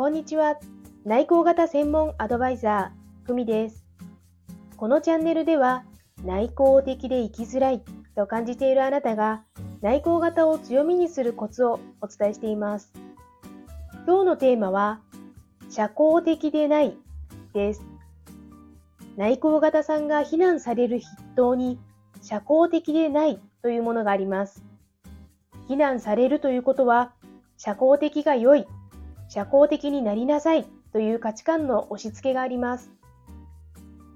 こんにちは。内向型専門アドバイザー、ふみです。このチャンネルでは、内向的で生きづらいと感じているあなたが、内向型を強みにするコツをお伝えしています。今日のテーマは、社交的でないです。内向型さんが非難される筆頭に、社交的でないというものがあります。非難されるということは、社交的が良い社交的になりなさいという価値観の押し付けがあります。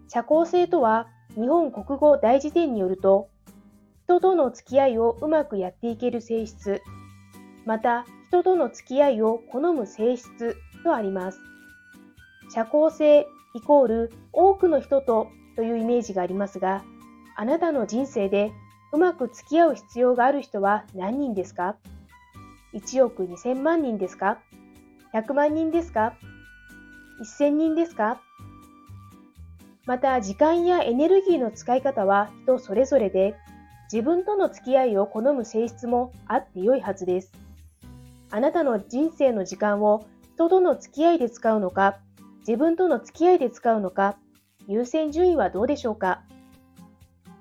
社交性とは日本国語大辞典によると、人との付き合いをうまくやっていける性質、また人との付き合いを好む性質とあります。社交性イコール多くの人とというイメージがありますが、あなたの人生でうまく付き合う必要がある人は何人ですか ?1 億2000万人ですか？100万人ですか ?1000 人ですか？また、時間やエネルギーの使い方は人それぞれで、自分との付き合いを好む性質もあって良いはずです。あなたの人生の時間を人との付き合いで使うのか、自分との付き合いで使うのか、優先順位はどうでしょうか？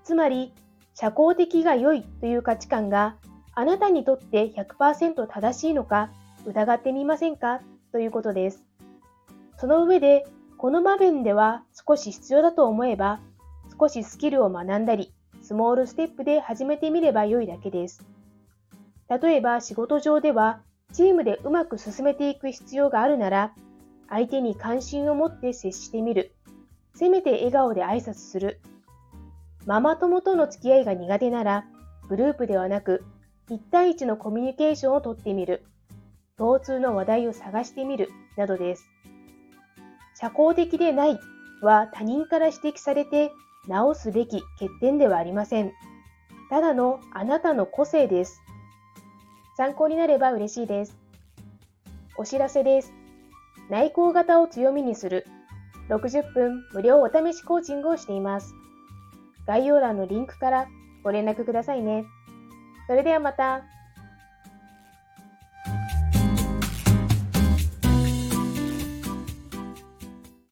つまり、社交的が良いという価値観があなたにとって100%正しいのか疑ってみませんか？ということです。その上で、この場面では少し必要だと思えば、少しスキルを学んだり、スモールステップで始めてみれば良いだけです。例えば仕事上では、チームでうまく進めていく必要があるなら、相手に関心を持って接してみる。せめて笑顔で挨拶する。ママ友との付き合いが苦手なら、グループではなく、1対1のコミュニケーションをとってみる。共通の話題を探してみるなどです。社交的でないは他人から指摘されて直すべき欠点ではありません。ただのあなたの個性です。参考になれば嬉しいです。お知らせです。内向型を強みにする60分無料お試しコーチングをしています。概要欄のリンクからご連絡くださいね。それではまた。